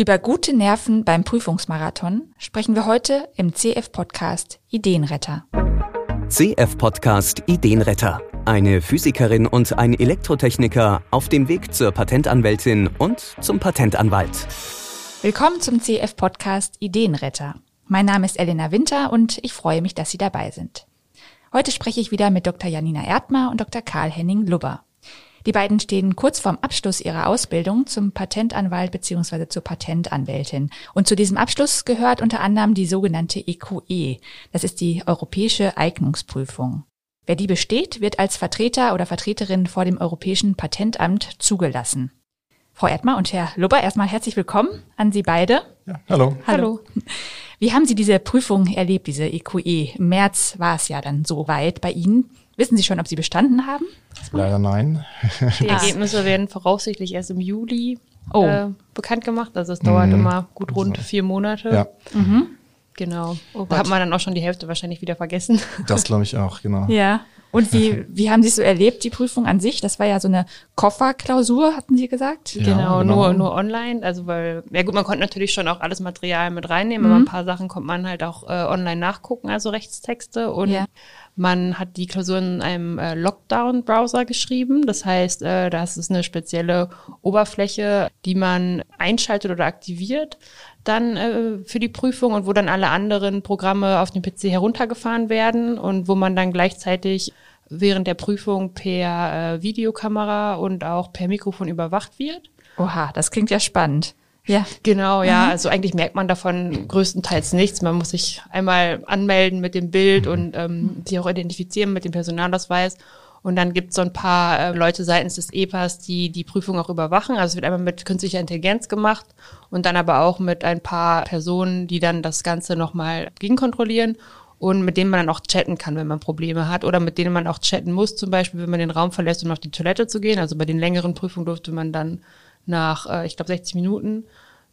Über gute Nerven beim Prüfungsmarathon sprechen wir heute im CF-Podcast Ideenretter. CF-Podcast Ideenretter. Eine Physikerin und ein Elektrotechniker auf dem Weg zur Patentanwältin und zum Patentanwalt. Willkommen zum CF-Podcast Ideenretter. Mein Name ist Elena Winter und ich freue mich, dass Sie dabei sind. Heute spreche ich wieder mit Dr. Janina Erdmer und Dr. Karl-Henning Lubber. Die beiden stehen kurz vorm Abschluss ihrer Ausbildung zum Patentanwalt bzw. zur Patentanwältin. Und zu diesem Abschluss gehört unter anderem die sogenannte EQE. E. Das ist die Europäische Eignungsprüfung. Wer die besteht, wird als Vertreter oder Vertreterin vor dem Europäischen Patentamt zugelassen. Frau Erdmer und Herr Lubber, erstmal herzlich willkommen an Sie beide. Ja, hallo. Hallo. Wie haben Sie diese Prüfung erlebt, diese EQE? E? Im März war es ja dann so weit bei Ihnen. Wissen Sie schon, ob Sie bestanden haben? Leider nein. Die Ergebnisse werden voraussichtlich erst im Juli oh. äh, bekannt gemacht. Also es dauert mhm. immer gut rund vier Monate. Ja. Mhm. Genau. Oh da hat man dann auch schon die Hälfte wahrscheinlich wieder vergessen. Das glaube ich auch, genau. Ja. Und wie, wie haben Sie es so erlebt, die Prüfung an sich? Das war ja so eine Kofferklausur, hatten Sie gesagt? Ja, genau, genau, Nur, nur online. Also weil, ja gut, man konnte natürlich schon auch alles Material mit reinnehmen, mhm. aber ein paar Sachen konnte man halt auch äh, online nachgucken, also Rechtstexte. Und ja. Man hat die Klausur in einem äh, Lockdown-Browser geschrieben. Das heißt, äh, das ist eine spezielle Oberfläche, die man einschaltet oder aktiviert dann äh, für die Prüfung und wo dann alle anderen Programme auf dem PC heruntergefahren werden und wo man dann gleichzeitig während der Prüfung per äh, Videokamera und auch per Mikrofon überwacht wird. Oha, das klingt ja spannend. Ja. Genau, ja. Mhm. Also eigentlich merkt man davon größtenteils nichts. Man muss sich einmal anmelden mit dem Bild mhm. und ähm, sich auch identifizieren mit dem Personalausweis. Und dann gibt es so ein paar äh, Leute seitens des EPAs, die die Prüfung auch überwachen. Also es wird einmal mit künstlicher Intelligenz gemacht und dann aber auch mit ein paar Personen, die dann das Ganze nochmal gegenkontrollieren und mit denen man dann auch chatten kann, wenn man Probleme hat oder mit denen man auch chatten muss, zum Beispiel, wenn man den Raum verlässt, um auf die Toilette zu gehen. Also bei den längeren Prüfungen durfte man dann nach, äh, ich glaube, 60 Minuten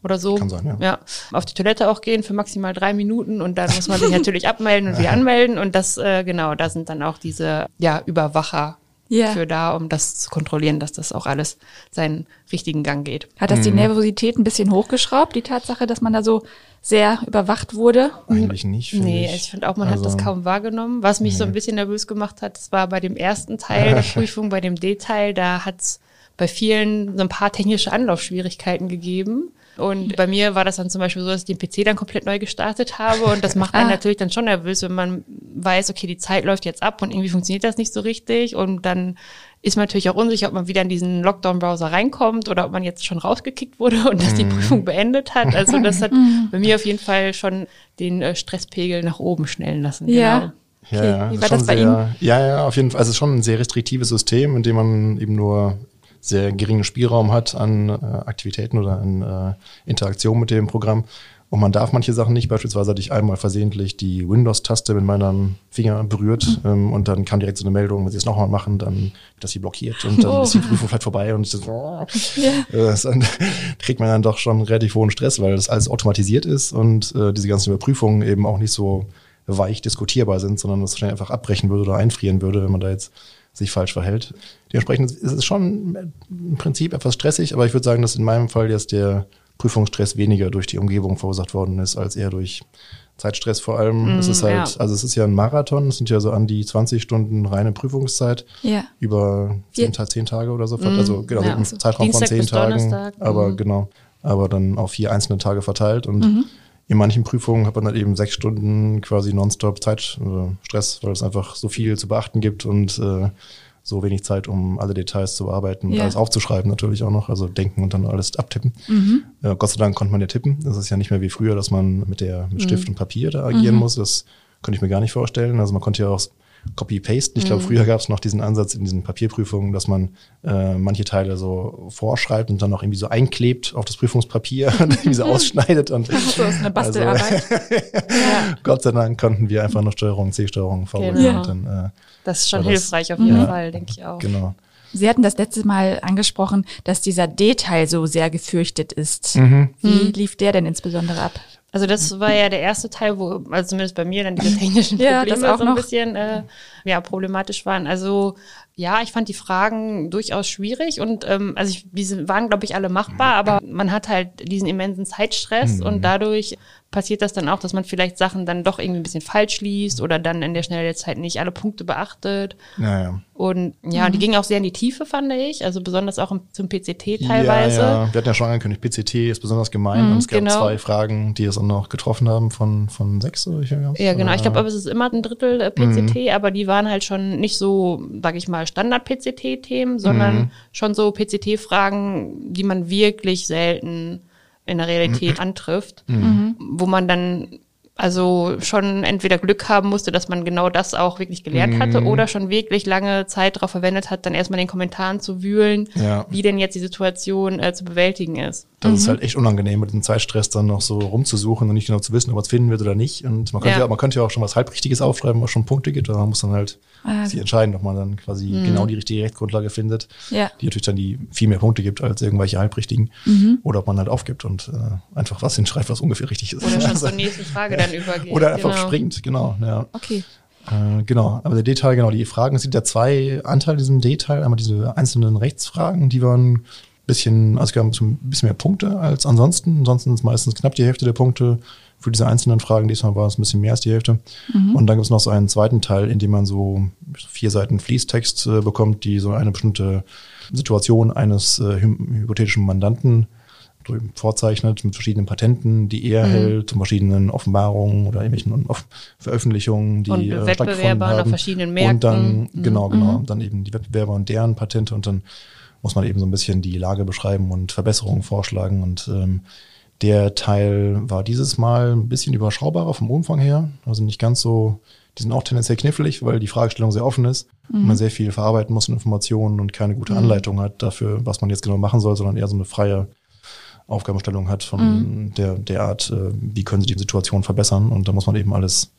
oder so. Kann sein, ja. ja. Auf die Toilette auch gehen für maximal drei Minuten und dann muss man sich natürlich abmelden und wieder anmelden. Und das, äh, genau, da sind dann auch diese ja, Überwacher ja. für da, um das zu kontrollieren, dass das auch alles seinen richtigen Gang geht. Hat das die mhm. Nervosität ein bisschen hochgeschraubt, die Tatsache, dass man da so sehr überwacht wurde? Eigentlich nicht. Nee, ich, ich finde auch, man also, hat das also kaum wahrgenommen. Was mich nee. so ein bisschen nervös gemacht hat, das war bei dem ersten Teil der Prüfung, bei dem D-Teil, da hat's bei vielen so ein paar technische Anlaufschwierigkeiten gegeben. Und bei mir war das dann zum Beispiel so, dass ich den PC dann komplett neu gestartet habe. Und das macht einen ah. natürlich dann schon nervös, wenn man weiß, okay, die Zeit läuft jetzt ab und irgendwie funktioniert das nicht so richtig. Und dann ist man natürlich auch unsicher, ob man wieder in diesen Lockdown-Browser reinkommt oder ob man jetzt schon rausgekickt wurde und dass die mhm. Prüfung beendet hat. Also das hat mhm. bei mir auf jeden Fall schon den äh, Stresspegel nach oben schnellen lassen. Ja. Genau. Ja, okay. ja, Wie war das bei sehr, Ihnen? Ja, ja, auf jeden Fall. Also es ist schon ein sehr restriktives System, in dem man eben nur sehr geringen Spielraum hat an äh, Aktivitäten oder an äh, Interaktion mit dem Programm. Und man darf manche Sachen nicht. Beispielsweise hatte ich einmal versehentlich die Windows-Taste mit meinem Finger berührt mhm. ähm, und dann kam direkt so eine Meldung, wenn Sie es nochmal machen, dann wird das sie blockiert und dann oh. ist die Prüfung vielleicht vorbei und so, oh, yeah. äh, dann kriegt man dann doch schon relativ hohen Stress, weil das alles automatisiert ist und äh, diese ganzen Überprüfungen eben auch nicht so weich diskutierbar sind, sondern das wahrscheinlich einfach abbrechen würde oder einfrieren würde, wenn man da jetzt sich falsch verhält. Dementsprechend ist es schon im Prinzip etwas stressig, aber ich würde sagen, dass in meinem Fall jetzt der Prüfungsstress weniger durch die Umgebung verursacht worden ist, als eher durch Zeitstress vor allem. Mm, es ist halt, ja. also es ist ja ein Marathon, es sind ja so an die 20 Stunden reine Prüfungszeit ja. über zehn, zehn Tage oder so. Mm, also genau, ja, im Zeitraum Dienstag von zehn Tagen. Aber mm. genau, aber dann auf vier einzelne Tage verteilt und mhm. In manchen Prüfungen hat man dann eben sechs Stunden quasi nonstop Zeitstress, weil es einfach so viel zu beachten gibt und äh, so wenig Zeit, um alle Details zu bearbeiten und ja. alles aufzuschreiben natürlich auch noch, also denken und dann alles abtippen. Mhm. Äh, Gott sei Dank konnte man ja tippen. Das ist ja nicht mehr wie früher, dass man mit der mit Stift mhm. und Papier da agieren mhm. muss. Das könnte ich mir gar nicht vorstellen. Also man konnte ja auch Copy-Paste. Ich glaube, mhm. früher gab es noch diesen Ansatz in diesen Papierprüfungen, dass man äh, manche Teile so vorschreibt und dann noch irgendwie so einklebt auf das Prüfungspapier und irgendwie so ausschneidet. Und, so ist eine Bastelarbeit. Also, ja. Gott sei Dank konnten wir einfach noch Steuerung C, Steuerung V. Genau. Und dann, äh, das ist schon hilfreich das, auf jeden ja, Fall, denke ich auch. Genau. Sie hatten das letzte Mal angesprochen, dass dieser D-Teil so sehr gefürchtet ist. Mhm. Wie mhm. lief der denn insbesondere ab? Also das war ja der erste Teil, wo, also zumindest bei mir dann diese technischen Probleme ja, so ein bisschen äh, ja, problematisch waren. Also Ja, ich fand die Fragen durchaus schwierig und ähm, also ich, diese waren, glaube ich, alle machbar, aber man hat halt diesen immensen Zeitstress mhm. und dadurch passiert das dann auch, dass man vielleicht Sachen dann doch irgendwie ein bisschen falsch liest oder dann in der Schnelle der Zeit nicht alle Punkte beachtet. Ja, ja. Und ja, mhm. die gingen auch sehr in die Tiefe, fand ich, also besonders auch zum PCT teilweise. Ja, ja. Wir hatten ja schon angekündigt, PCT ist besonders gemein mhm, und es gab genau. zwei Fragen, die es auch noch getroffen haben von, von sechs oder ich Ja, genau. Ich glaube, aber es ist immer ein Drittel äh, PCT, mhm. aber die waren halt schon nicht so, sag ich mal, Standard-PCT-Themen, sondern mhm. schon so PCT-Fragen, die man wirklich selten in der Realität mhm. antrifft, mhm. wo man dann also schon entweder Glück haben musste, dass man genau das auch wirklich gelernt hatte mhm. oder schon wirklich lange Zeit darauf verwendet hat, dann erstmal in den Kommentaren zu wühlen, ja. wie denn jetzt die Situation äh, zu bewältigen ist. Das mhm. ist halt echt unangenehm, mit dem Zeitstress dann noch so rumzusuchen und nicht genau zu wissen, ob man es finden wird oder nicht. Und man könnte ja. ja, man könnte ja auch schon was Halbrichtiges aufschreiben, was schon Punkte gibt, aber man muss dann halt ah. sich entscheiden, ob man dann quasi mhm. genau die richtige Rechtsgrundlage findet, ja. die natürlich dann die viel mehr Punkte gibt als irgendwelche Halbrichtigen. Mhm. Oder ob man halt aufgibt und äh, einfach was hinschreibt, was ungefähr richtig ist. Oder schon zur nächsten Frage dann übergeht. Oder einfach genau. springt, genau. Ja. Okay. Äh, genau, aber der Detail, genau, die Fragen, es sind ja zwei Anteile diesem Detail. Einmal diese einzelnen Rechtsfragen, die waren bisschen, also wir haben ein bisschen mehr Punkte als ansonsten. Ansonsten ist meistens knapp die Hälfte der Punkte für diese einzelnen Fragen. Diesmal war es ein bisschen mehr als die Hälfte. Mhm. Und dann gibt es noch so einen zweiten Teil, in dem man so vier Seiten Fließtext äh, bekommt, die so eine bestimmte Situation eines äh, hypothetischen Mandanten vorzeichnet mit verschiedenen Patenten, die er mhm. hält, und verschiedenen Offenbarungen oder irgendwelchen Veröffentlichungen, die und äh, Wettbewerber auf verschiedenen Märkten. Und dann, mhm. genau, genau, mhm. dann eben die Wettbewerber und deren Patente und dann muss man eben so ein bisschen die Lage beschreiben und Verbesserungen vorschlagen und ähm, der Teil war dieses Mal ein bisschen überschaubarer vom Umfang her, also nicht ganz so, die sind auch tendenziell knifflig, weil die Fragestellung sehr offen ist mhm. und man sehr viel verarbeiten muss in Informationen und keine gute mhm. Anleitung hat dafür, was man jetzt genau machen soll, sondern eher so eine freie Aufgabenstellung hat von mhm. der, der Art, äh, wie können sie die Situation verbessern. Und da muss man eben alles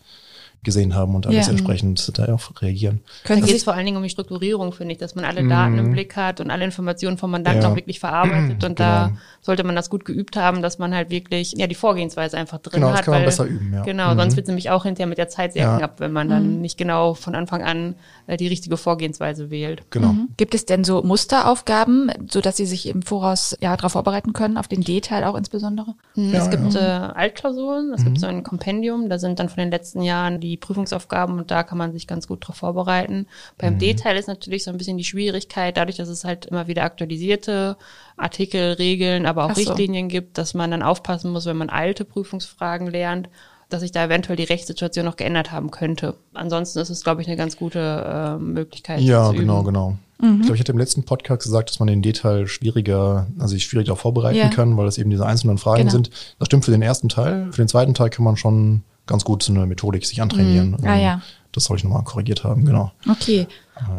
gesehen haben und alles ja. entsprechend darauf reagieren. Da geht es vor allen Dingen um die Strukturierung, finde ich, dass man alle Daten im mhm. Blick hat und alle Informationen vom Mandanten ja. auch wirklich verarbeitet. Und genau. da sollte man das gut geübt haben, dass man halt wirklich ja die Vorgehensweise einfach drin genau, hat. Das kann man weil, besser üben, ja. Genau, mhm. sonst wird es nämlich auch hinterher mit der Zeit sehr ja. knapp, wenn man dann mhm. nicht genau von Anfang an äh, die richtige Vorgehensweise wählt. Genau. Mhm. Gibt es denn so Musteraufgaben, so dass Sie sich im Voraus ja darauf vorbereiten können, auf den D-Teil auch insbesondere? Mhm. es gibt äh, Altklausuren, es gibt so ein Kompendium, da sind dann von den letzten Jahren die Prüfungsaufgaben und da kann man sich ganz gut darauf vorbereiten. Beim D-Teil ist natürlich so ein bisschen die Schwierigkeit, dadurch, dass es halt immer wieder aktualisierte Artikel, Regeln, aber auch so. Richtlinien gibt, dass man dann aufpassen muss, wenn man alte Prüfungsfragen lernt, dass sich da eventuell die Rechtssituation noch geändert haben könnte. Ansonsten ist es, glaube ich, eine ganz gute äh, Möglichkeit. Ja, genau, üben. genau. Mhm. Ich glaube, ich hatte im letzten Podcast gesagt, dass man den Detail schwieriger, also sich schwieriger vorbereiten ja. kann, weil es eben diese einzelnen Fragen genau. sind. Das stimmt für den ersten Teil. Für den zweiten Teil kann man schon ganz gut so eine Methodik sich antrainieren. Mhm. Ah, ja. Das soll ich nochmal korrigiert haben, genau. Okay.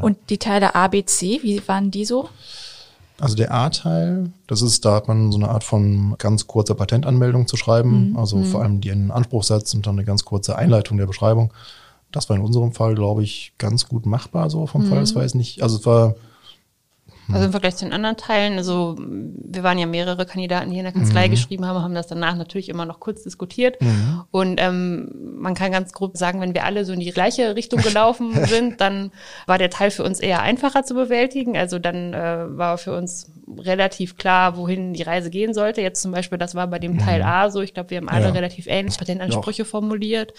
Und die Teile A, B, C, wie waren die so? Also der A-Teil, das ist, da hat man so eine Art von ganz kurzer Patentanmeldung zu schreiben, mhm. also mhm. vor allem die einen Anspruchssatz und dann eine ganz kurze Einleitung der Beschreibung. Das war in unserem Fall, glaube ich, ganz gut machbar, so vom mhm. Fall. Das war jetzt nicht, also es war also im Vergleich zu den anderen Teilen, also wir waren ja mehrere Kandidaten, die in der Kanzlei mhm. geschrieben haben, haben das danach natürlich immer noch kurz diskutiert. Mhm. Und ähm, man kann ganz grob sagen, wenn wir alle so in die gleiche Richtung gelaufen sind, dann war der Teil für uns eher einfacher zu bewältigen. Also dann äh, war für uns relativ klar, wohin die Reise gehen sollte. Jetzt zum Beispiel, das war bei dem Teil mhm. A so. Ich glaube, wir haben alle ja. relativ ähnlich Patentansprüche formuliert.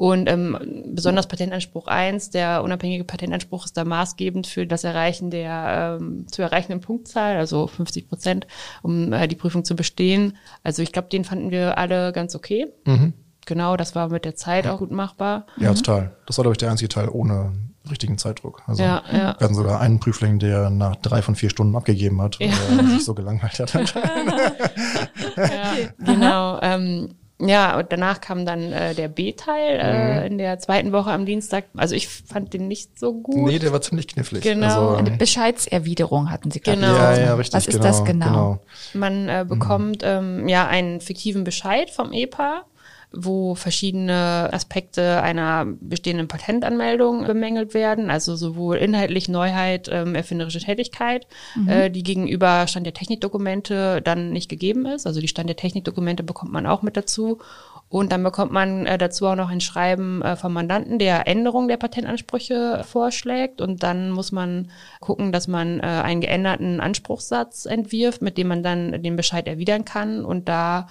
Und ähm, besonders Patentanspruch 1, der unabhängige Patentanspruch ist da maßgebend für das Erreichen der ähm, zu erreichenden Punktzahl, also 50 Prozent, um äh, die Prüfung zu bestehen. Also ich glaube, den fanden wir alle ganz okay. Mhm. Genau, das war mit der Zeit auch gut machbar. Ja, mhm. total. Das war, glaube ich, der einzige Teil ohne richtigen Zeitdruck. Also ja, ja. wir hatten sogar einen Prüfling, der nach drei von vier Stunden abgegeben hat, weil ja. er sich so gelangweilt hat. ja, genau. Ähm, ja, und danach kam dann äh, der B-Teil äh, mhm. in der zweiten Woche am Dienstag. Also ich fand den nicht so gut. Nee, der war ziemlich knifflig. Genau. Also, Eine Bescheidserwiderung hatten sie gerade. Genau. Ja, ja, richtig. Was ist genau, das genau? genau. Man äh, bekommt mhm. ähm, ja einen fiktiven Bescheid vom EPA wo verschiedene Aspekte einer bestehenden Patentanmeldung bemängelt werden, also sowohl inhaltlich Neuheit, ähm, erfinderische Tätigkeit, mhm. äh, die gegenüber Stand der Technikdokumente dann nicht gegeben ist. Also die Stand der Technikdokumente bekommt man auch mit dazu. Und dann bekommt man äh, dazu auch noch ein Schreiben äh, vom Mandanten, der Änderung der Patentansprüche vorschlägt. Und dann muss man gucken, dass man äh, einen geänderten Anspruchssatz entwirft, mit dem man dann den Bescheid erwidern kann. Und da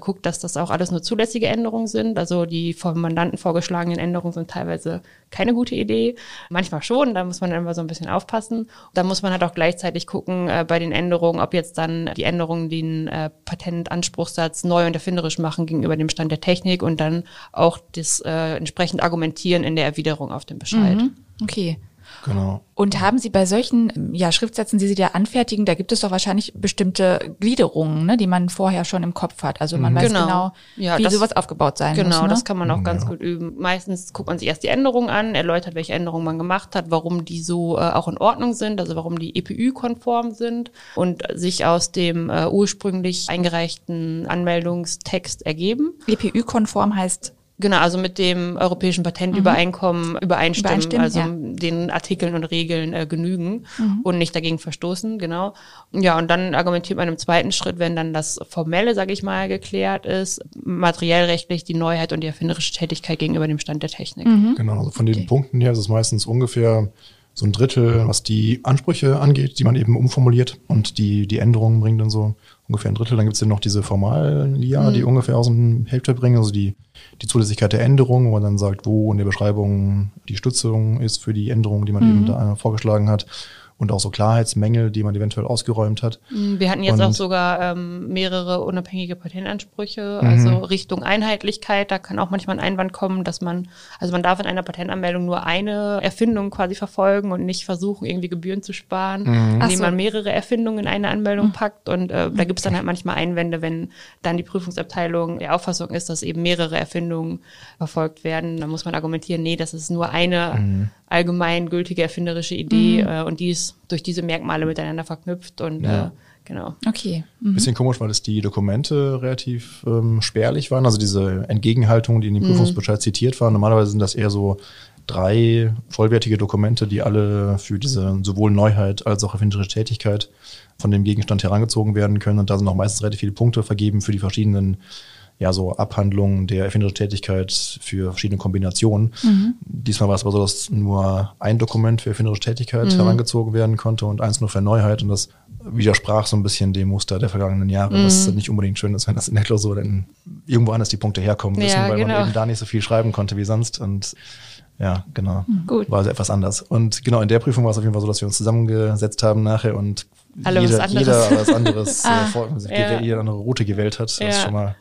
guckt, dass das auch alles nur zulässige Änderungen sind. Also die vom Mandanten vorgeschlagenen Änderungen sind teilweise keine gute Idee. Manchmal schon, da muss man immer so ein bisschen aufpassen. Da muss man halt auch gleichzeitig gucken äh, bei den Änderungen, ob jetzt dann die Änderungen den äh, Patentanspruchssatz neu und erfinderisch machen gegenüber dem Stand der Technik und dann auch das äh, entsprechend argumentieren in der Erwiderung auf den Bescheid. Mhm. Okay. Genau. Und haben Sie bei solchen ja, Schriftsätzen, die Sie da anfertigen, da gibt es doch wahrscheinlich bestimmte Gliederungen, ne, die man vorher schon im Kopf hat. Also man mhm. weiß genau, genau ja, wie das, sowas aufgebaut sein genau, muss. Genau, ne? das kann man auch ganz gut üben. Meistens guckt man sich erst die Änderungen an, erläutert, welche Änderungen man gemacht hat, warum die so äh, auch in Ordnung sind, also warum die EPÜ-konform sind und sich aus dem äh, ursprünglich eingereichten Anmeldungstext ergeben. EPÜ-konform heißt Genau, also mit dem Europäischen Patentübereinkommen mhm. übereinstimmen, übereinstimmen, also ja. den Artikeln und Regeln äh, genügen mhm. und nicht dagegen verstoßen, genau. Ja, und dann argumentiert man im zweiten Schritt, wenn dann das Formelle, sage ich mal, geklärt ist, materiell rechtlich die Neuheit und die erfinderische Tätigkeit gegenüber dem Stand der Technik. Mhm. Genau, also von den okay. Punkten her ist es meistens ungefähr so ein Drittel, was die Ansprüche angeht, die man eben umformuliert und die, die Änderungen bringen dann so ungefähr ein Drittel. Dann gibt es noch diese Formalia, mhm. die ungefähr aus dem Hälfte bringen, also die, die Zulässigkeit der Änderung, wo man dann sagt, wo in der Beschreibung die Stützung ist für die Änderung, die man mhm. eben da vorgeschlagen hat und auch so Klarheitsmängel, die man eventuell ausgeräumt hat. Mm, wir hatten jetzt und auch sogar ähm, mehrere unabhängige Patentansprüche, also mhm. Richtung Einheitlichkeit. Da kann auch manchmal ein Einwand kommen, dass man, also man darf in einer Patentanmeldung nur eine Erfindung quasi verfolgen und nicht versuchen, irgendwie Gebühren zu sparen, mhm. indem so. man mehrere Erfindungen in eine Anmeldung mhm. packt. Und äh, da gibt es dann halt manchmal Einwände, wenn dann die Prüfungsabteilung der Auffassung ist, dass eben mehrere Erfindungen verfolgt werden. Da muss man argumentieren, nee, das ist nur eine mhm allgemein gültige erfinderische Idee mhm. äh, und die ist durch diese Merkmale miteinander verknüpft und ja. äh, genau. Okay. Mhm. Bisschen komisch, weil es die Dokumente relativ ähm, spärlich waren, also diese Entgegenhaltungen, die in dem mhm. Prüfungsbescheid mhm. zitiert waren. Normalerweise sind das eher so drei vollwertige Dokumente, die alle für diese sowohl Neuheit als auch erfinderische Tätigkeit von dem Gegenstand herangezogen werden können. Und da sind auch meistens relativ viele Punkte vergeben für die verschiedenen ja so Abhandlungen der erfinderischen Tätigkeit für verschiedene Kombinationen. Mhm. Diesmal war es aber so, dass nur ein Dokument für erfinderische Tätigkeit mhm. herangezogen werden konnte und eins nur für Neuheit und das widersprach so ein bisschen dem Muster der vergangenen Jahre, mhm. was nicht unbedingt schön ist, wenn das in der Klausur dann irgendwo anders die Punkte herkommen müssen, ja, weil genau. man eben da nicht so viel schreiben konnte wie sonst und ja, genau. Mhm. Gut. War also etwas anders. Und genau, in der Prüfung war es auf jeden Fall so, dass wir uns zusammengesetzt haben nachher und Alle jeder, was anderes, jeder was anderes ah, äh, vor, ja. jeder andere Route gewählt hat. Das ja. ist schon mal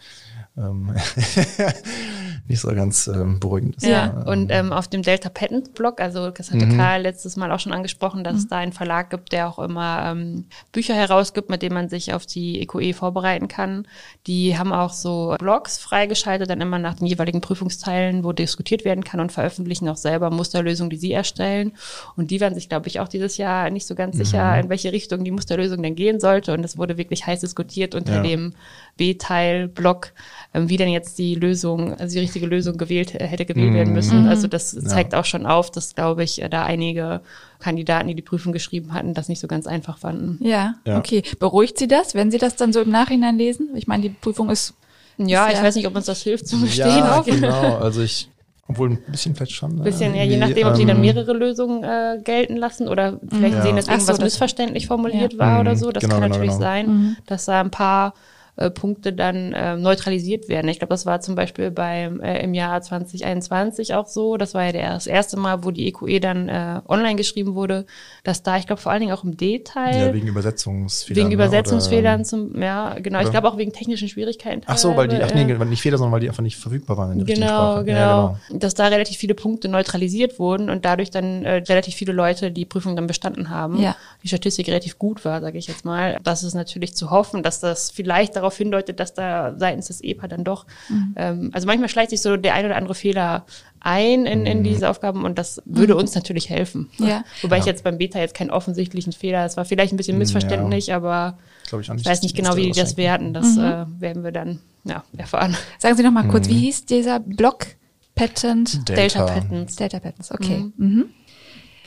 Um. nicht so ganz ähm, beruhigend ist. Ja, ja. und ähm, auf dem Delta Patent Blog, also das hatte mhm. Karl letztes Mal auch schon angesprochen, dass mhm. es da einen Verlag gibt, der auch immer ähm, Bücher herausgibt, mit denen man sich auf die EQE e vorbereiten kann. Die haben auch so Blogs freigeschaltet, dann immer nach den jeweiligen Prüfungsteilen, wo diskutiert werden kann und veröffentlichen auch selber Musterlösungen, die sie erstellen. Und die waren sich, glaube ich, auch dieses Jahr nicht so ganz mhm. sicher, in welche Richtung die Musterlösung denn gehen sollte. Und es wurde wirklich heiß diskutiert unter ja. dem B-Teil-Block, ähm, wie denn jetzt die Lösung, also die richtige Lösung gewählt äh, hätte gewählt werden müssen. Mhm. Also das zeigt ja. auch schon auf, dass, glaube ich, da einige Kandidaten, die die Prüfung geschrieben hatten, das nicht so ganz einfach fanden. Ja, ja. okay. Beruhigt Sie das, wenn Sie das dann so im Nachhinein lesen? Ich meine, die Prüfung ist ja, ist ich weiß nicht, ob uns das hilft zu bestehen. Ja, auch. genau. Also ich, obwohl ein bisschen vielleicht schon. Ein bisschen, ja, je nachdem, ob ähm, die dann mehrere Lösungen äh, gelten lassen oder vielleicht ja. sehen, dass irgendwas so, missverständlich formuliert ja. war oder so. Das genau, kann genau, natürlich genau. sein, mhm. dass da ein paar äh, Punkte dann äh, neutralisiert werden. Ich glaube, das war zum Beispiel beim äh, im Jahr 2021 auch so. Das war ja das erste Mal, wo die EQE e dann äh, online geschrieben wurde, dass da, ich glaube, vor allen Dingen auch im Detail. Ja, wegen Übersetzungsfehlern. Wegen ne, Übersetzungsfehlern oder, zum, ja, genau. Oder? Ich glaube auch wegen technischen Schwierigkeiten. Ach so, weil die, ach nee, nicht Fehler, sondern weil die einfach nicht verfügbar waren in der genau, genau, ja, genau. Dass da relativ viele Punkte neutralisiert wurden und dadurch dann äh, relativ viele Leute die Prüfung dann bestanden haben. Ja. Die Statistik relativ gut war, sage ich jetzt mal. Das ist natürlich zu hoffen, dass das vielleicht darauf darauf hindeutet, dass da seitens des EPA dann doch, mhm. ähm, also manchmal schleicht sich so der ein oder andere Fehler ein in, in mhm. diese Aufgaben und das würde uns natürlich helfen. Ja. Wobei ja. ich jetzt beim Beta jetzt keinen offensichtlichen Fehler, es war vielleicht ein bisschen missverständlich, ja. aber ich, ich, ich weiß nicht genau, wie die das werten. Das mhm. äh, werden wir dann ja, erfahren. Sagen Sie noch mal kurz, wie mhm. hieß dieser Block? Patent? Delta, Delta Patents. Delta Patents, okay. Mhm. mhm.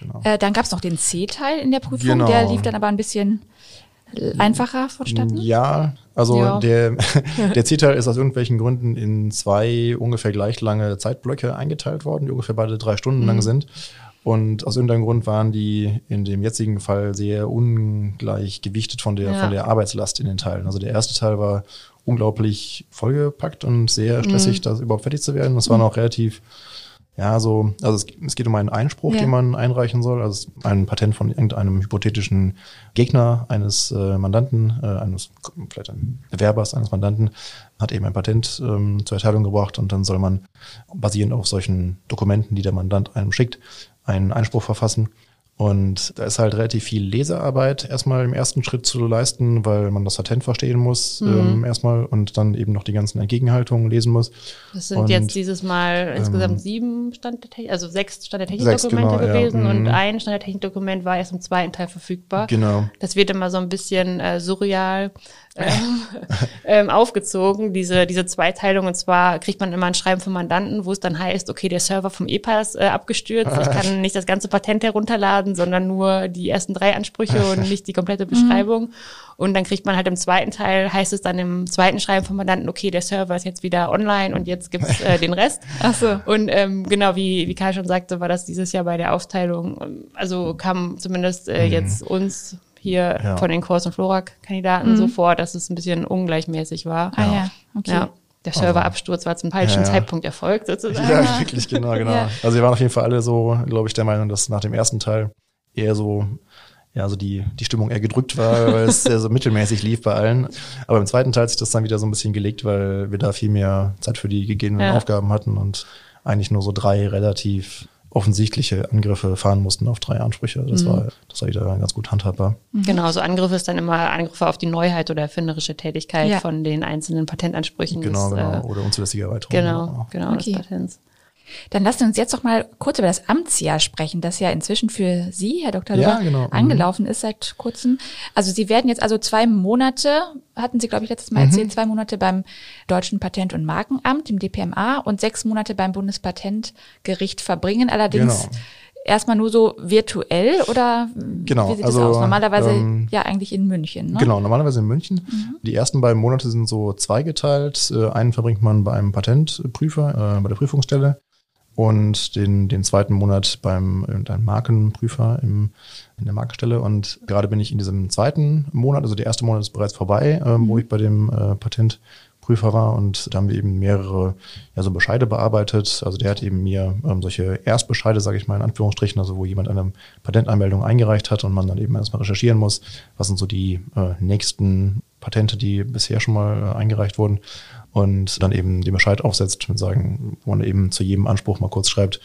Genau. Äh, dann gab es noch den C-Teil in der Prüfung, genau. der lief dann aber ein bisschen einfacher vonstatten? Ja, also ja. der, der C-Teil ist aus irgendwelchen Gründen in zwei ungefähr gleich lange Zeitblöcke eingeteilt worden, die ungefähr beide drei Stunden mhm. lang sind. Und aus irgendeinem Grund waren die in dem jetzigen Fall sehr ungleich gewichtet von der, ja. von der Arbeitslast in den Teilen. Also der erste Teil war unglaublich vollgepackt und sehr stressig, mhm. das überhaupt fertig zu werden. Das war noch relativ ja, so, also es, es geht um einen Einspruch, ja. den man einreichen soll, also ein Patent von irgendeinem hypothetischen Gegner eines äh, Mandanten, äh, eines vielleicht ein Bewerbers eines Mandanten, hat eben ein Patent ähm, zur Erteilung gebracht und dann soll man basierend auf solchen Dokumenten, die der Mandant einem schickt, einen Einspruch verfassen und da ist halt relativ viel Lesearbeit erstmal im ersten Schritt zu leisten, weil man das Patent verstehen muss mhm. ähm, erstmal und dann eben noch die ganzen Entgegenhaltungen lesen muss. Das sind und, jetzt dieses Mal ähm, insgesamt sieben Stand der Technik, also sechs Stand der Technikdokumente genau, gewesen ja. und mhm. ein Stand der Technikdokument war erst im zweiten Teil verfügbar. Genau. Das wird immer so ein bisschen äh, surreal ähm, ähm, aufgezogen, diese, diese Zweiteilung. Und zwar kriegt man immer ein Schreiben vom Mandanten, wo es dann heißt, okay, der Server vom EPA ist äh, abgestürzt. Ich kann nicht das ganze Patent herunterladen, sondern nur die ersten drei Ansprüche und nicht die komplette Beschreibung. Und dann kriegt man halt im zweiten Teil, heißt es dann im zweiten Schreiben vom Mandanten, okay, der Server ist jetzt wieder online und jetzt gibt's äh, den Rest. Ach so. Und ähm, genau, wie, wie Karl schon sagte, war das dieses Jahr bei der Aufteilung, also kam zumindest äh, mhm. jetzt uns hier ja. von den Kurs- und Florak-Kandidaten mhm. so vor, dass es ein bisschen ungleichmäßig war. Ah ja, okay. Ja. Der Serverabsturz war zum falschen ja, ja. Zeitpunkt erfolgt, sozusagen. Ja, wirklich, genau, genau. Ja. Also wir waren auf jeden Fall alle so, glaube ich, der Meinung, dass nach dem ersten Teil eher so, ja, so die, die Stimmung eher gedrückt war, weil es sehr so mittelmäßig lief bei allen. Aber im zweiten Teil hat sich das dann wieder so ein bisschen gelegt, weil wir da viel mehr Zeit für die gegebenen Aufgaben hatten und eigentlich nur so drei relativ offensichtliche Angriffe fahren mussten auf drei Ansprüche. Das mhm. war, das war wieder ganz gut handhabbar. Mhm. Genau, so Angriffe ist dann immer Angriffe auf die Neuheit oder erfinderische Tätigkeit ja. von den einzelnen Patentansprüchen. Genau, des, genau. Äh, oder unzulässige Erweiterung. Genau, genau, okay. des Patents. Dann lassen Sie uns jetzt doch mal kurz über das Amtsjahr sprechen, das ja inzwischen für Sie, Herr Dr. Luber, ja, genau. Mhm. angelaufen ist seit kurzem. Also Sie werden jetzt also zwei Monate, hatten Sie, glaube ich, letztes Mal mhm. erzählt, zwei Monate beim Deutschen Patent- und Markenamt, dem DPMA, und sechs Monate beim Bundespatentgericht verbringen. Allerdings genau. erstmal nur so virtuell oder genau, wie sieht also, das aus? Normalerweise ähm, ja eigentlich in München. Ne? Genau, normalerweise in München. Mhm. Die ersten beiden Monate sind so zweigeteilt. Äh, einen verbringt man bei einem Patentprüfer, äh, bei der Prüfungsstelle und den, den zweiten Monat beim irgendeinem Markenprüfer im, in der Markenstelle. Und gerade bin ich in diesem zweiten Monat, also der erste Monat ist bereits vorbei, ähm, wo mhm. ich bei dem äh, Patentprüfer war und da haben wir eben mehrere ja, so Bescheide bearbeitet. Also der hat eben mir ähm, solche Erstbescheide, sage ich mal in Anführungsstrichen, also wo jemand eine Patentanmeldung eingereicht hat und man dann eben erstmal recherchieren muss, was sind so die äh, nächsten Patente, die bisher schon mal äh, eingereicht wurden und dann eben den Bescheid aufsetzt und sagen, wo man eben zu jedem Anspruch mal kurz schreibt,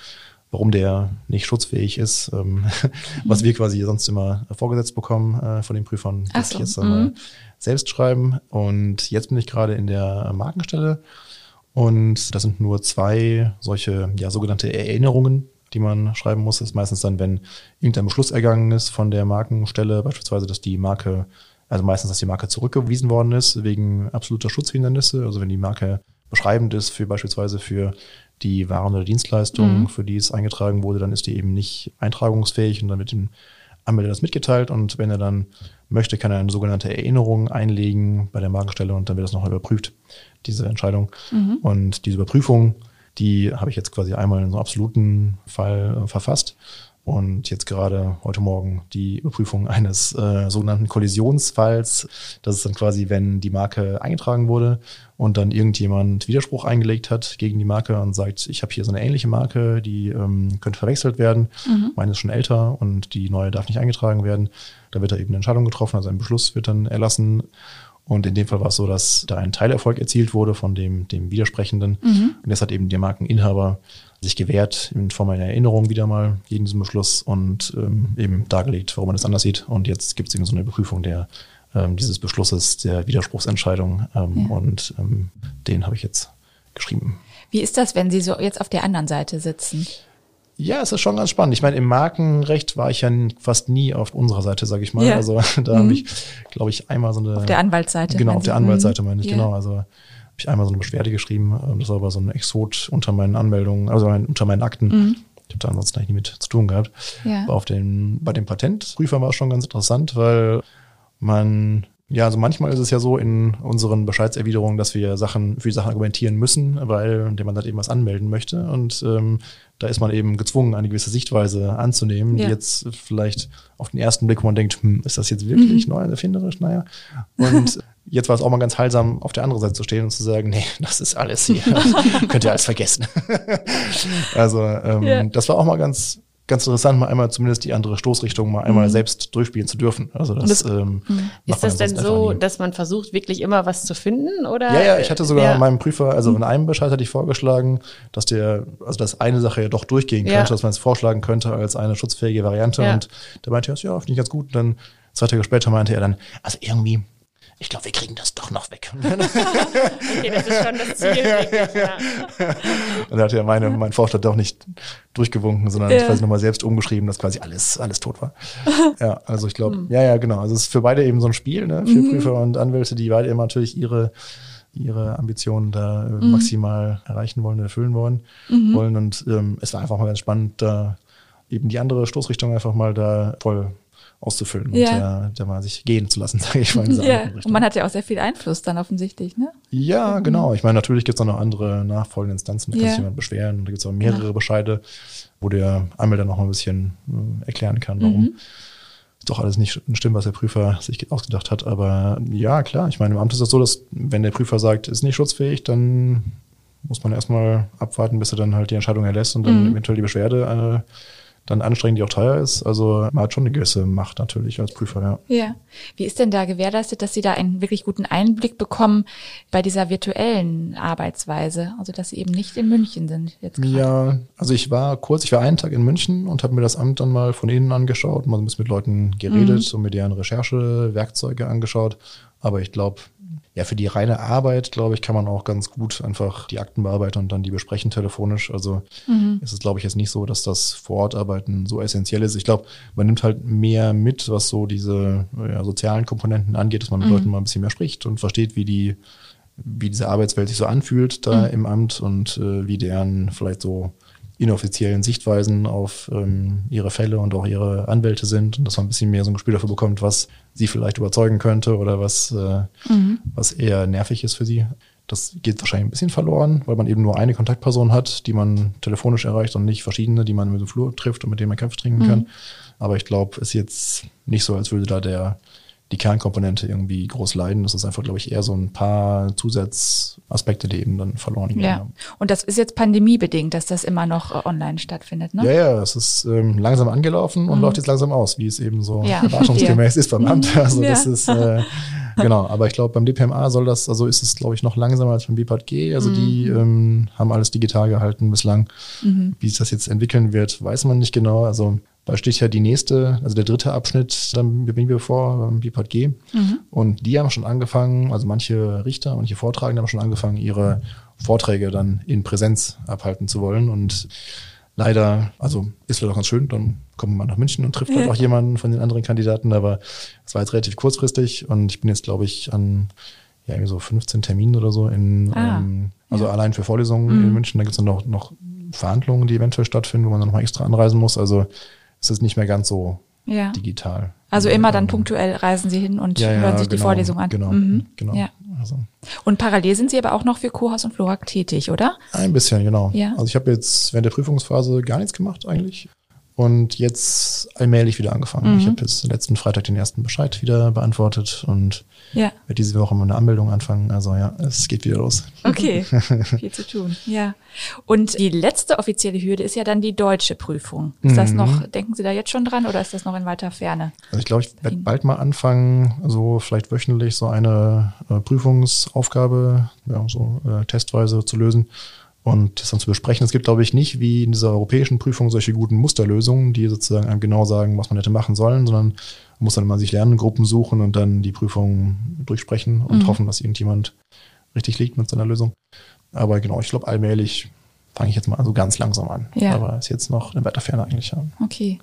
warum der nicht schutzfähig ist, ähm, was wir quasi sonst immer vorgesetzt bekommen äh, von den Prüfern, das so. ich jetzt mhm. selbst schreiben. Und jetzt bin ich gerade in der Markenstelle und das sind nur zwei solche ja sogenannte Erinnerungen, die man schreiben muss. Das ist meistens dann, wenn irgendein Beschluss ergangen ist von der Markenstelle, beispielsweise, dass die Marke also meistens, dass die Marke zurückgewiesen worden ist wegen absoluter Schutzhindernisse. Also wenn die Marke beschreibend ist für beispielsweise für die Waren oder Dienstleistungen, mhm. für die es eingetragen wurde, dann ist die eben nicht eintragungsfähig und dann wird dem Anmelder das mitgeteilt und wenn er dann möchte, kann er eine sogenannte Erinnerung einlegen bei der Markenstelle und dann wird das noch überprüft, diese Entscheidung. Mhm. Und diese Überprüfung, die habe ich jetzt quasi einmal in so einem absoluten Fall äh, verfasst und jetzt gerade heute Morgen die Überprüfung eines äh, sogenannten Kollisionsfalls. Das ist dann quasi, wenn die Marke eingetragen wurde und dann irgendjemand Widerspruch eingelegt hat gegen die Marke und sagt, ich habe hier so eine ähnliche Marke, die ähm, könnte verwechselt werden. Mhm. Meine ist schon älter und die neue darf nicht eingetragen werden. Da wird da eben eine Entscheidung getroffen, also ein Beschluss wird dann erlassen. Und in dem Fall war es so, dass da ein Teilerfolg erzielt wurde von dem, dem Widersprechenden. Mhm. Und das hat eben der Markeninhaber sich gewährt in Form einer Erinnerung wieder mal gegen diesen Beschluss und ähm, eben dargelegt, warum man das anders sieht. Und jetzt gibt es eben so eine Überprüfung der ähm, dieses Beschlusses der Widerspruchsentscheidung. Ähm, ja. Und ähm, den habe ich jetzt geschrieben. Wie ist das, wenn Sie so jetzt auf der anderen Seite sitzen? Ja, es ist schon ganz spannend. Ich meine, im Markenrecht war ich ja fast nie auf unserer Seite, sage ich mal. Ja. Also da mhm. habe ich, glaube ich, einmal so eine. Auf der Anwaltsseite. Genau, auf der Anwaltsseite meine ich, ja. genau. Also habe ich einmal so eine Beschwerde geschrieben. Das war aber so ein Exot unter meinen Anmeldungen, also unter meinen Akten. Mhm. Ich habe da ansonsten eigentlich nie mit zu tun gehabt. Ja. Aber auf den, bei den Patentprüfern war es schon ganz interessant, weil man ja, also manchmal ist es ja so in unseren Bescheidserwiderungen, dass wir Sachen für die Sachen argumentieren müssen, weil der Mandant eben was anmelden möchte. Und ähm, da ist man eben gezwungen, eine gewisse Sichtweise anzunehmen, ja. die jetzt vielleicht auf den ersten Blick, wo man denkt, hm, ist das jetzt wirklich mhm. neu erfinderisch? Naja. Und jetzt war es auch mal ganz heilsam, auf der anderen Seite zu stehen und zu sagen, nee, das ist alles hier. Könnt ihr alles vergessen. also ähm, ja. das war auch mal ganz ganz interessant, mal einmal zumindest die andere Stoßrichtung mal einmal mhm. selbst durchspielen zu dürfen. Also das, ähm, mhm. ist das denn so, dass man versucht, wirklich immer was zu finden? Oder? Ja, ja, ich hatte sogar ja. meinem Prüfer, also in einem Bescheid hatte ich vorgeschlagen, dass der, also dass eine Sache ja doch durchgehen könnte, ja. dass man es vorschlagen könnte als eine schutzfähige Variante. Ja. Und der meinte, ja, finde ich ganz gut. Und dann zwei Tage später meinte er dann, also irgendwie ich glaube, wir kriegen das doch noch weg. okay, das ist schon das Ziel. ja. Und da hat ja meine, mein Vorstand doch nicht durchgewunken, sondern ja. quasi nochmal selbst umgeschrieben, dass quasi alles, alles tot war. ja, also ich glaube, mhm. ja, ja, genau. Also es ist für beide eben so ein Spiel, ne? Für mhm. Prüfer und Anwälte, die beide immer natürlich ihre ihre Ambitionen da äh, mhm. maximal erreichen wollen, erfüllen wollen. Mhm. wollen. Und ähm, es war einfach mal ganz spannend, da eben die andere Stoßrichtung einfach mal da voll auszufüllen ja. und da, da mal sich gehen zu lassen, sage ich mal. ja. Und man hat ja auch sehr viel Einfluss dann offensichtlich, ne? Ja, genau. Ich meine, natürlich gibt es noch andere nachfolgende Instanzen, da ja. kann sich jemand beschweren und da gibt es auch mehrere ja. Bescheide, wo der Anmelder noch mal ein bisschen äh, erklären kann, warum. Mhm. Ist doch alles nicht stimmt, was der Prüfer sich ausgedacht hat. Aber ja, klar, ich meine, im Amt ist es so, dass wenn der Prüfer sagt, ist nicht schutzfähig, dann muss man erstmal abwarten, bis er dann halt die Entscheidung erlässt und dann mhm. eventuell die Beschwerde äh, dann anstrengend, die auch teuer ist. Also man hat schon eine gewisse Macht natürlich als Prüfer, ja. Ja. Wie ist denn da gewährleistet, dass Sie da einen wirklich guten Einblick bekommen bei dieser virtuellen Arbeitsweise? Also dass Sie eben nicht in München sind jetzt grad. Ja, also ich war kurz, ich war einen Tag in München und habe mir das Amt dann mal von innen angeschaut, mal ein bisschen mit Leuten geredet mhm. und mir deren Recherchewerkzeuge angeschaut. Aber ich glaube, ja, für die reine Arbeit, glaube ich, kann man auch ganz gut einfach die Akten bearbeiten und dann die besprechen telefonisch. Also mhm. ist es, glaube ich, jetzt nicht so, dass das Vorortarbeiten so essentiell ist. Ich glaube, man nimmt halt mehr mit, was so diese ja, sozialen Komponenten angeht, dass man mit mhm. Leuten mal ein bisschen mehr spricht und versteht, wie die wie diese Arbeitswelt sich so anfühlt da mhm. im Amt und äh, wie deren vielleicht so inoffiziellen Sichtweisen auf ähm, ihre Fälle und auch ihre Anwälte sind und dass man ein bisschen mehr so ein Gespür dafür bekommt, was sie vielleicht überzeugen könnte oder was, äh, mhm. was eher nervig ist für sie. Das geht wahrscheinlich ein bisschen verloren, weil man eben nur eine Kontaktperson hat, die man telefonisch erreicht und nicht verschiedene, die man mit dem Flur trifft und mit denen man Kaffee trinken mhm. kann. Aber ich glaube, es ist jetzt nicht so, als würde da der die Kernkomponente irgendwie groß leiden. Das ist einfach, glaube ich, eher so ein paar Zusatzaspekte, die eben dann verloren gehen. Ja. Und das ist jetzt pandemiebedingt, dass das immer noch äh, online stattfindet, ne? Ja, ja, es ist ähm, langsam angelaufen und mhm. läuft jetzt langsam aus, wie es eben so ja. wartungsgemäß ist beim Amt. Also ja. das ist äh, genau, aber ich glaube, beim DPMA soll das, also ist es, glaube ich, noch langsamer als beim BPAT-G. Also mhm. die ähm, haben alles digital gehalten bislang. Mhm. Wie sich das jetzt entwickeln wird, weiß man nicht genau. Also da steht ja die nächste, also der dritte Abschnitt, dann bin wir vor, beim BPG. Mhm. Und die haben schon angefangen, also manche Richter, manche Vortragende haben schon angefangen, ihre Vorträge dann in Präsenz abhalten zu wollen. Und leider, also ist vielleicht auch ganz schön, dann kommt man nach München und trifft halt auch jemanden von den anderen Kandidaten, aber es war jetzt relativ kurzfristig und ich bin jetzt, glaube ich, an ja, irgendwie so 15 Terminen oder so in, ah, ähm, also ja. allein für Vorlesungen mhm. in München. Da gibt es dann noch, noch Verhandlungen, die eventuell stattfinden, wo man dann nochmal extra anreisen muss. Also es ist nicht mehr ganz so ja. digital. Also immer dann punktuell reisen Sie hin und ja, ja, hören sich genau, die Vorlesung an. Genau, mhm. genau. Ja. Also. Und parallel sind Sie aber auch noch für Kohaus und Florak tätig, oder? Ein bisschen, genau. Ja. Also ich habe jetzt während der Prüfungsphase gar nichts gemacht eigentlich und jetzt allmählich wieder angefangen. Mhm. Ich habe jetzt letzten Freitag den ersten Bescheid wieder beantwortet und ja. werde diese Woche mal eine Anmeldung anfangen. Also ja, es geht wieder los. Okay, viel zu tun. Ja. Und die letzte offizielle Hürde ist ja dann die deutsche Prüfung. Ist mhm. das noch, denken Sie da jetzt schon dran oder ist das noch in weiter Ferne? Also ich glaube, ich werde bald mal anfangen, so vielleicht wöchentlich so eine äh, Prüfungsaufgabe, ja, so äh, testweise zu lösen und das dann zu besprechen. Es gibt, glaube ich, nicht wie in dieser europäischen Prüfung solche guten Musterlösungen, die sozusagen einem genau sagen, was man hätte machen sollen, sondern man muss dann mal sich Lerngruppen suchen und dann die Prüfung durchsprechen und mhm. hoffen, dass irgendjemand richtig liegt mit seiner Lösung. Aber genau, ich glaube, allmählich fange ich jetzt mal so ganz langsam an. Ja. Aber ist jetzt noch eine weiter Ferne eigentlich. Ja. Okay.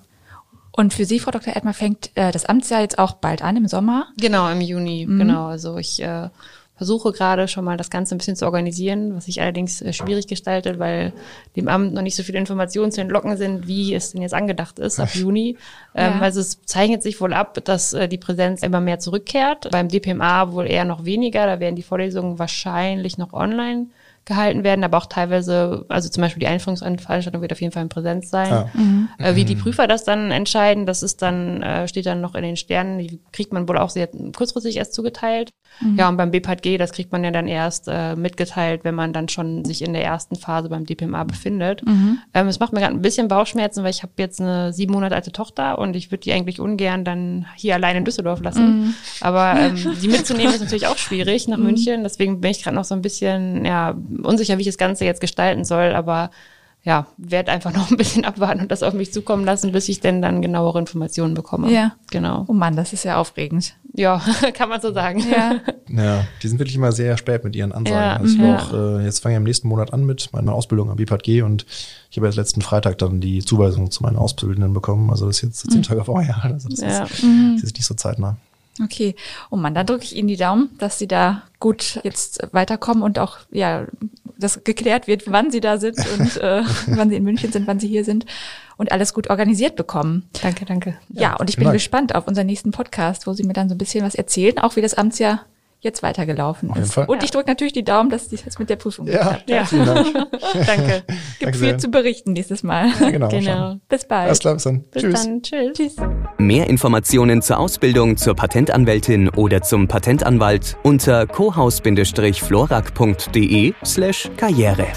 Und für Sie, Frau Dr. Edmer, fängt äh, das Amtsjahr jetzt auch bald an im Sommer? Genau, im Juni. Mhm. Genau. Also ich äh, versuche gerade schon mal das Ganze ein bisschen zu organisieren, was sich allerdings äh, schwierig gestaltet, weil dem Amt noch nicht so viele Informationen zu entlocken sind, wie es denn jetzt angedacht ist ab Juni. Ähm, ja. Also es zeichnet sich wohl ab, dass äh, die Präsenz immer mehr zurückkehrt. Beim DPMA wohl eher noch weniger. Da werden die Vorlesungen wahrscheinlich noch online gehalten werden, aber auch teilweise, also zum Beispiel die Einführungsveranstaltung wird auf jeden Fall in Präsenz sein. Ja. Mhm. Äh, wie die mhm. Prüfer das dann entscheiden, das ist dann, äh, steht dann noch in den Sternen, die kriegt man wohl auch sehr kurzfristig erst zugeteilt. Mhm. Ja, und beim BPAG, das kriegt man ja dann erst äh, mitgeteilt, wenn man dann schon sich in der ersten Phase beim DPMA befindet. Mhm. Ähm, es macht mir gerade ein bisschen Bauchschmerzen, weil ich habe jetzt eine sieben Monate alte Tochter und ich würde die eigentlich ungern dann hier allein in Düsseldorf lassen. Mhm. Aber ähm, die mitzunehmen ist natürlich auch schwierig nach mhm. München. Deswegen bin ich gerade noch so ein bisschen, ja, unsicher, wie ich das Ganze jetzt gestalten soll, aber ja, werde einfach noch ein bisschen abwarten und das auf mich zukommen lassen, bis ich denn dann genauere Informationen bekomme. Ja. Genau. Oh Mann, das ist ja aufregend. Ja, kann man so sagen. Ja. ja, die sind wirklich immer sehr spät mit ihren Ansagen. Ja. Also ich ja. auch, äh, jetzt fange ich am nächsten Monat an mit meiner Ausbildung am BPAG und ich habe jetzt letzten Freitag dann die Zuweisung zu meinen Auszubildenden bekommen. Also das ist jetzt zehn mhm. Tage vorher. Also das, ja. ist, mhm. das ist nicht so zeitnah. Okay. Oh Mann, dann drücke ich Ihnen die Daumen, dass Sie da gut jetzt weiterkommen und auch ja das geklärt wird, wann Sie da sind und äh, wann Sie in München sind, wann Sie hier sind und alles gut organisiert bekommen. Danke, danke. Ja, ja und ich bin Dank. gespannt auf unseren nächsten Podcast, wo Sie mir dann so ein bisschen was erzählen, auch wie das Amtsjahr jetzt weitergelaufen ist. Fall. Und ich drücke natürlich die Daumen, dass es jetzt mit der Prüfung ja, ja. Vielen Dank. Danke. Gibt Danke viel zu berichten nächstes Mal. Ja, genau. genau. Bis bald. Alles klar, bis dann. Bis Tschüss. dann. Tschüss. Tschüss. Mehr Informationen zur Ausbildung zur Patentanwältin oder zum Patentanwalt unter cohaus-florak.de slash karriere.